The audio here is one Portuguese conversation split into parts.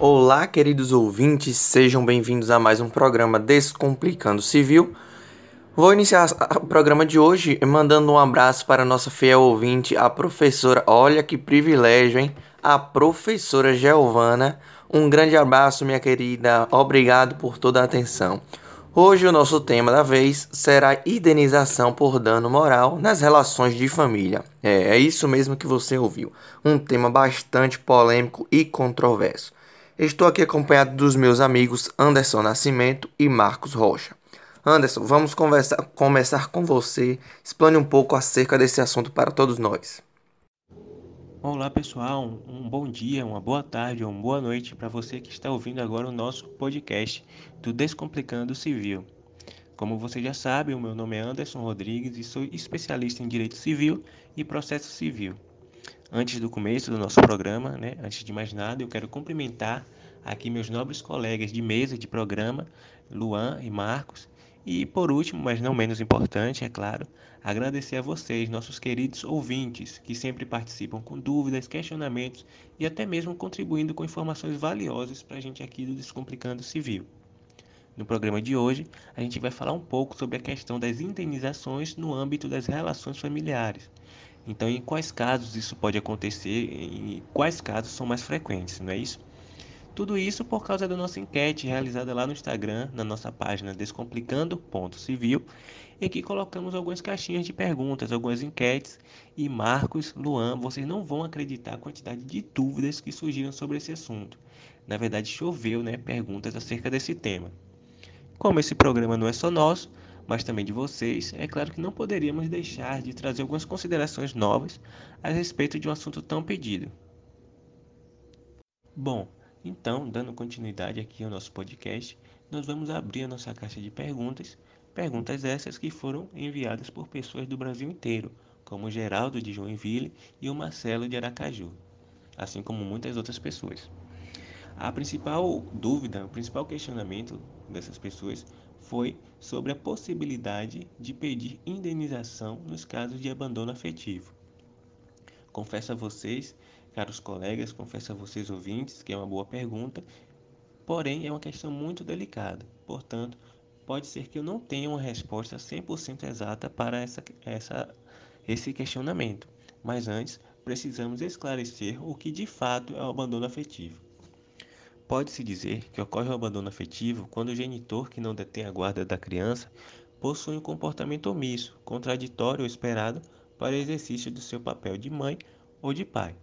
Olá, queridos ouvintes, sejam bem-vindos a mais um programa Descomplicando Civil. Vou iniciar o programa de hoje mandando um abraço para nossa fiel ouvinte, a professora. Olha que privilégio, hein? A professora Giovana. Um grande abraço, minha querida. Obrigado por toda a atenção. Hoje o nosso tema da vez será indenização por dano moral nas relações de família. É, é isso mesmo que você ouviu. Um tema bastante polêmico e controverso. Estou aqui acompanhado dos meus amigos Anderson Nascimento e Marcos Rocha. Anderson, vamos conversar, começar com você. Explane um pouco acerca desse assunto para todos nós. Olá pessoal, um bom dia, uma boa tarde ou uma boa noite para você que está ouvindo agora o nosso podcast do Descomplicando Civil. Como você já sabe, o meu nome é Anderson Rodrigues e sou especialista em Direito Civil e Processo Civil. Antes do começo do nosso programa, né, antes de mais nada, eu quero cumprimentar aqui meus nobres colegas de mesa de programa, Luan e Marcos. E por último, mas não menos importante, é claro, agradecer a vocês, nossos queridos ouvintes, que sempre participam com dúvidas, questionamentos e até mesmo contribuindo com informações valiosas para a gente aqui do Descomplicando Civil. No programa de hoje, a gente vai falar um pouco sobre a questão das indenizações no âmbito das relações familiares. Então, em quais casos isso pode acontecer e quais casos são mais frequentes, não é isso? Tudo isso por causa da nossa enquete realizada lá no Instagram, na nossa página Descomplicando.civil, em que colocamos algumas caixinhas de perguntas, algumas enquetes. E Marcos, Luan, vocês não vão acreditar a quantidade de dúvidas que surgiram sobre esse assunto. Na verdade, choveu né, perguntas acerca desse tema. Como esse programa não é só nosso, mas também de vocês, é claro que não poderíamos deixar de trazer algumas considerações novas a respeito de um assunto tão pedido. Bom, então, dando continuidade aqui ao nosso podcast, nós vamos abrir a nossa caixa de perguntas, perguntas essas que foram enviadas por pessoas do Brasil inteiro, como Geraldo de Joinville e o Marcelo de Aracaju, assim como muitas outras pessoas. A principal dúvida, o principal questionamento dessas pessoas foi sobre a possibilidade de pedir indenização nos casos de abandono afetivo. Confesso a vocês, caros colegas, confesso a vocês ouvintes, que é uma boa pergunta, porém é uma questão muito delicada. Portanto, pode ser que eu não tenha uma resposta 100% exata para essa, essa, esse questionamento. Mas antes, precisamos esclarecer o que de fato é o abandono afetivo. Pode-se dizer que ocorre o abandono afetivo quando o genitor que não detém a guarda da criança possui um comportamento omisso, contraditório ou esperado para o exercício do seu papel de mãe ou de pai.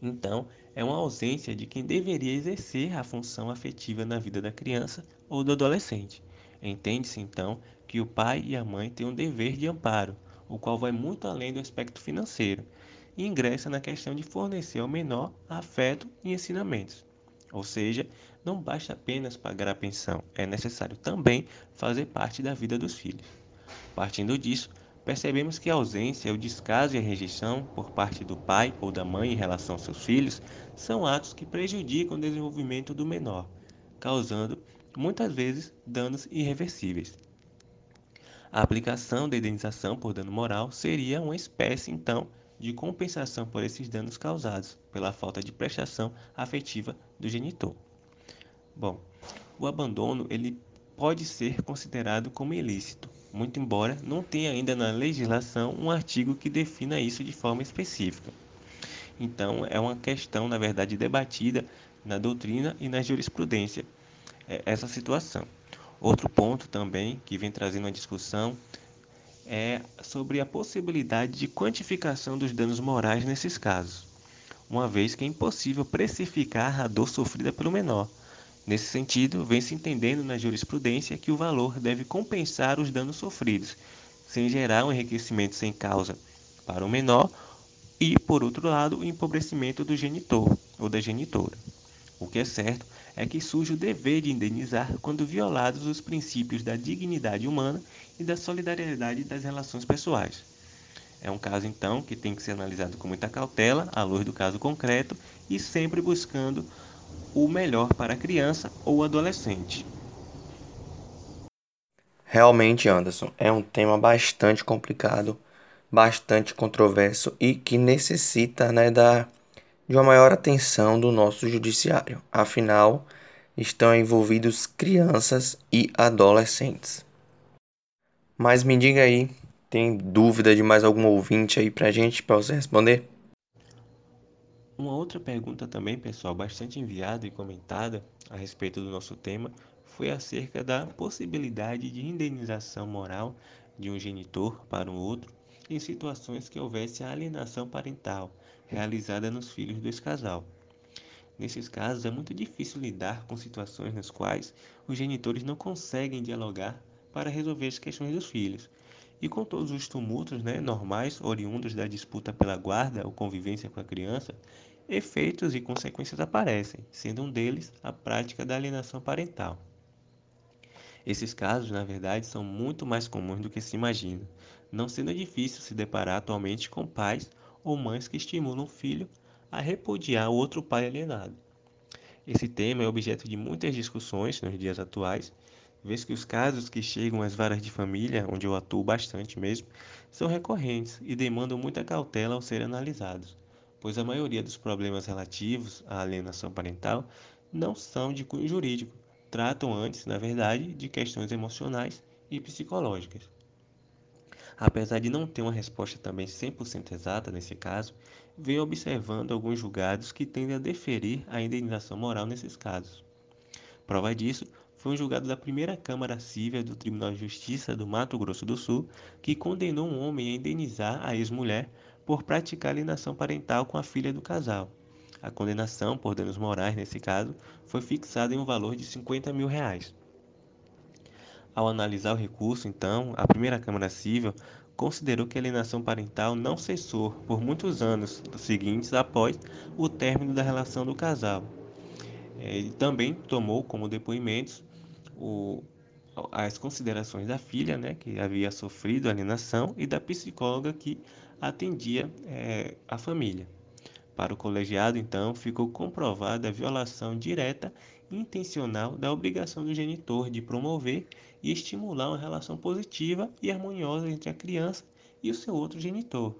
Então, é uma ausência de quem deveria exercer a função afetiva na vida da criança ou do adolescente. Entende-se então que o pai e a mãe têm um dever de amparo, o qual vai muito além do aspecto financeiro, e ingressa na questão de fornecer ao menor afeto e ensinamentos. Ou seja, não basta apenas pagar a pensão, é necessário também fazer parte da vida dos filhos. Partindo disso, percebemos que a ausência, o descaso e a rejeição por parte do pai ou da mãe em relação aos seus filhos são atos que prejudicam o desenvolvimento do menor, causando muitas vezes danos irreversíveis. A aplicação da indenização por dano moral seria uma espécie, então, de compensação por esses danos causados pela falta de prestação afetiva do genitor. Bom, o abandono ele pode ser considerado como ilícito, muito embora não tenha ainda na legislação um artigo que defina isso de forma específica. Então, é uma questão, na verdade, debatida na doutrina e na jurisprudência é, essa situação. Outro ponto também que vem trazendo uma discussão é sobre a possibilidade de quantificação dos danos morais nesses casos, uma vez que é impossível precificar a dor sofrida pelo menor. Nesse sentido, vem se entendendo na jurisprudência que o valor deve compensar os danos sofridos, sem gerar um enriquecimento sem causa para o menor e, por outro lado, o empobrecimento do genitor ou da genitora. O que é certo é que surge o dever de indenizar quando violados os princípios da dignidade humana e da solidariedade das relações pessoais. É um caso, então, que tem que ser analisado com muita cautela, à luz do caso concreto, e sempre buscando o melhor para a criança ou adolescente. Realmente, Anderson, é um tema bastante complicado, bastante controverso e que necessita né, da de uma maior atenção do nosso judiciário. Afinal, estão envolvidos crianças e adolescentes. Mas me diga aí, tem dúvida de mais algum ouvinte aí pra gente para você responder? Uma outra pergunta também, pessoal, bastante enviada e comentada a respeito do nosso tema foi acerca da possibilidade de indenização moral de um genitor para um outro em situações que houvesse alienação parental realizada nos filhos desse casal. Nesses casos, é muito difícil lidar com situações nas quais os genitores não conseguem dialogar para resolver as questões dos filhos. E com todos os tumultos né, normais oriundos da disputa pela guarda ou convivência com a criança, efeitos e consequências aparecem, sendo um deles a prática da alienação parental. Esses casos, na verdade, são muito mais comuns do que se imagina, não sendo difícil se deparar atualmente com pais ou mães que estimulam o filho a repudiar o outro pai alienado. Esse tema é objeto de muitas discussões nos dias atuais, vez que os casos que chegam às varas de família, onde eu atuo bastante mesmo, são recorrentes e demandam muita cautela ao serem analisados pois a maioria dos problemas relativos à alienação parental não são de cunho jurídico, tratam antes, na verdade, de questões emocionais e psicológicas. Apesar de não ter uma resposta também 100% exata nesse caso, venho observando alguns julgados que tendem a deferir a indenização moral nesses casos. Prova disso foi um julgado da primeira Câmara Civil do Tribunal de Justiça do Mato Grosso do Sul que condenou um homem a indenizar a ex-mulher por praticar alienação parental com a filha do casal. A condenação por danos morais, nesse caso, foi fixada em um valor de 50 mil reais. Ao analisar o recurso, então, a primeira Câmara Civil considerou que a alienação parental não cessou por muitos anos seguintes após o término da relação do casal. Ele também tomou como depoimentos o, as considerações da filha, né, que havia sofrido alienação, e da psicóloga que atendia é, a família. Para o colegiado, então, ficou comprovada a violação direta e intencional da obrigação do genitor de promover e estimular uma relação positiva e harmoniosa entre a criança e o seu outro genitor.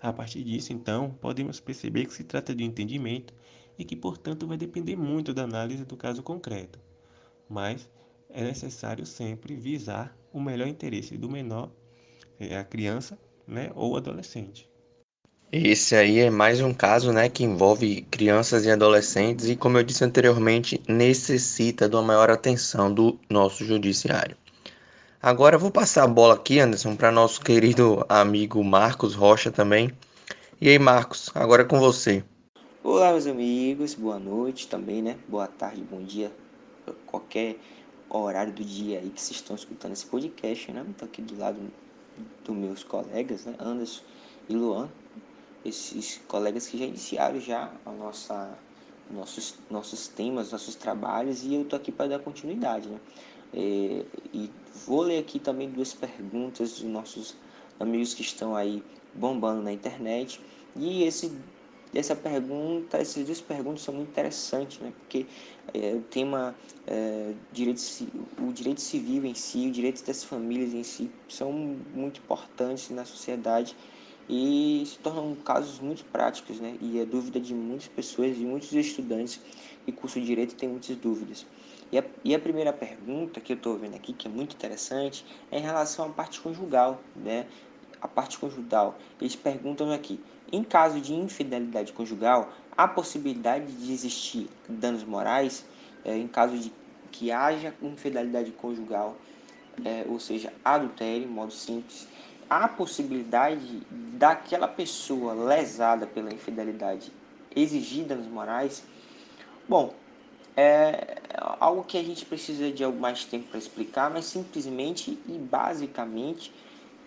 A partir disso, então, podemos perceber que se trata de um entendimento e que, portanto, vai depender muito da análise do caso concreto. Mas é necessário sempre visar o melhor interesse do menor, é, a criança, né, ou adolescente. Esse aí é mais um caso, né, que envolve crianças e adolescentes e, como eu disse anteriormente, necessita de uma maior atenção do nosso judiciário. Agora eu vou passar a bola aqui, Anderson, para nosso querido amigo Marcos Rocha também. E aí, Marcos, agora é com você. Olá, meus amigos, boa noite também, né? Boa tarde, bom dia, qualquer horário do dia aí que vocês estão escutando esse podcast, né? Estou aqui do lado dos meus colegas, né, Anderson e Luan, esses colegas que já iniciaram já a nossa nossos nossos temas, nossos trabalhos e eu tô aqui para dar continuidade, né? É, e vou ler aqui também duas perguntas dos nossos amigos que estão aí bombando na internet e esse essa pergunta, essas duas perguntas são muito interessantes, né? Porque é, o tema é, direito, o direito civil em si, o direito das famílias em si, são muito importantes na sociedade e se tornam casos muito práticos, né? E a dúvida de muitas pessoas, de muitos estudantes que cursam direito têm muitas dúvidas. E a, e a primeira pergunta que eu estou vendo aqui, que é muito interessante, é em relação à parte conjugal, né? A parte conjugal. Eles perguntam aqui: em caso de infidelidade conjugal, há possibilidade de existir danos morais é, em caso de que haja infidelidade conjugal, é, ou seja, adultério, modo simples. Há possibilidade daquela pessoa lesada pela infidelidade exigir danos morais? Bom, é algo que a gente precisa de mais tempo para explicar, mas simplesmente e basicamente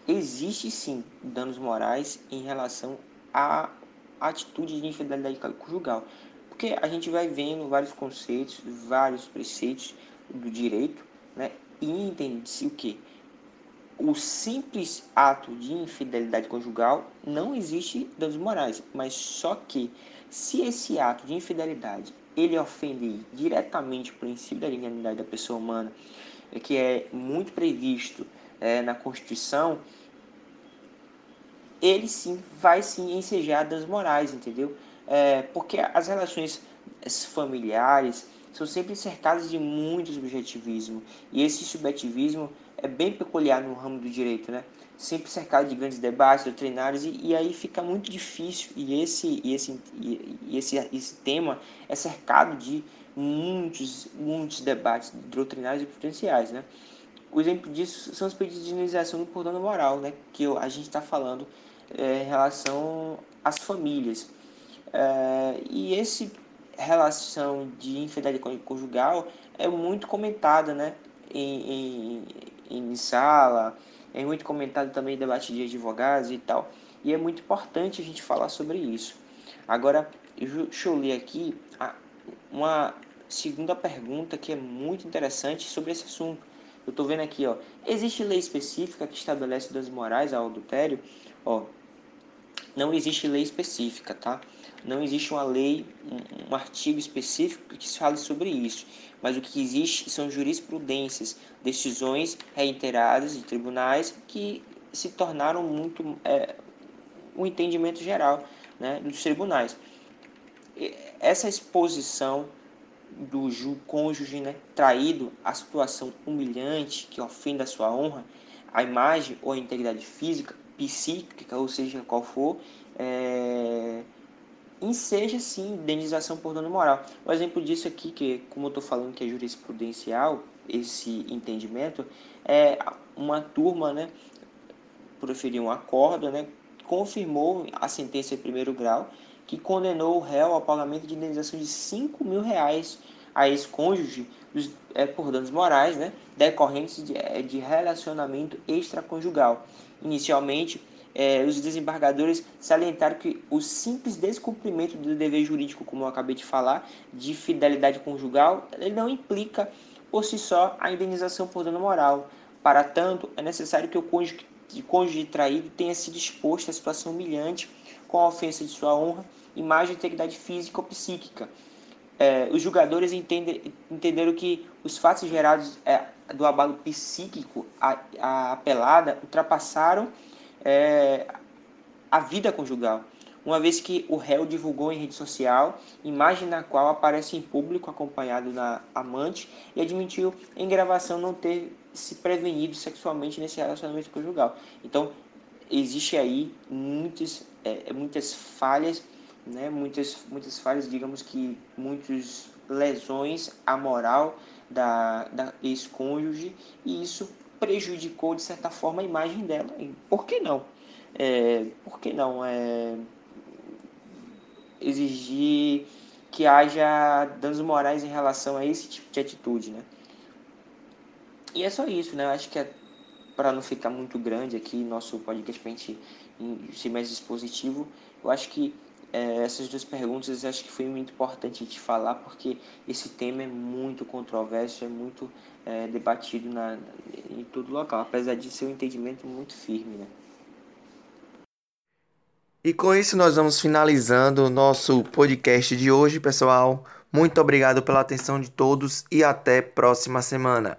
existe sim danos morais em relação a atitude de infidelidade conjugal. Porque a gente vai vendo vários conceitos, vários preceitos do direito, né? E entende-se o que? O simples ato de infidelidade conjugal não existe danos morais, mas só que se esse ato de infidelidade ele ofende diretamente o princípio da dignidade da pessoa humana, que é muito previsto é, na Constituição, ele sim vai sim ensejar danos morais, entendeu? é, porque as relações familiares são sempre cercadas de muito subjetivismo. E esse subjetivismo é bem peculiar no ramo do direito, né? Sempre cercado de grandes debates doutrinários e, e aí fica muito difícil. E esse, e esse, e esse, esse tema é cercado de muitos, muitos debates doutrinários e potenciais, né? O exemplo disso são os pedidos de indenização por dano moral, né? Que a gente está falando é, em relação às famílias. É, e esse relação de infidelidade conjugal é muito comentada, né? Em, em, em sala, é muito comentado também em debate de advogados e tal. E é muito importante a gente falar sobre isso. Agora, deixa eu ler aqui uma segunda pergunta que é muito interessante sobre esse assunto. Eu estou vendo aqui, ó, existe lei específica que estabelece danos morais ao adultério? Ó, não existe lei específica, tá? Não existe uma lei, um, um artigo específico que fale sobre isso. Mas o que existe são jurisprudências, decisões reiteradas de tribunais que se tornaram muito é, um entendimento geral né, dos tribunais. Essa exposição do cônjuge né, traído à situação humilhante que ofende a sua honra, a imagem ou a integridade física, psíquica, ou seja, qual for, é, enseja sim indenização por dano moral. O exemplo disso aqui, que como eu estou falando que é jurisprudencial, esse entendimento, é uma turma, né, proferiu um acordo, né, confirmou a sentença de primeiro grau que condenou o réu ao pagamento de indenização de 5 mil reais a ex-cônjuge é, por danos morais né, decorrentes de, é, de relacionamento extraconjugal. Inicialmente, é, os desembargadores salientaram que o simples descumprimento do dever jurídico, como eu acabei de falar, de fidelidade conjugal, ele não implica por si só a indenização por dano moral. Para tanto, é necessário que o cônjuge, cônjuge traído tenha se disposto à situação humilhante com a ofensa de sua honra, imagem integridade física ou psíquica. É, os julgadores entende, entenderam que os fatos gerados é, do abalo psíquico a, a apelada ultrapassaram é, a vida conjugal, uma vez que o réu divulgou em rede social imagem na qual aparece em público acompanhado da amante e admitiu em gravação não ter se prevenido sexualmente nesse relacionamento conjugal. Então, existe aí muitas, é, muitas falhas, né? muitas, muitas falhas, digamos que muitas lesões à moral da, da ex-cônjuge e isso prejudicou de certa forma a imagem dela. Por que não? É, por que não é, exigir que haja danos morais em relação a esse tipo de atitude, né? E é só isso, né? Acho que é para não ficar muito grande aqui nosso podcast para a gente ser mais dispositivo, eu acho que é, essas duas perguntas acho que foi muito importante de falar porque esse tema é muito controverso, é muito é, debatido na, em todo local, apesar de ser um entendimento muito firme. Né? E com isso nós vamos finalizando o nosso podcast de hoje, pessoal. Muito obrigado pela atenção de todos e até próxima semana.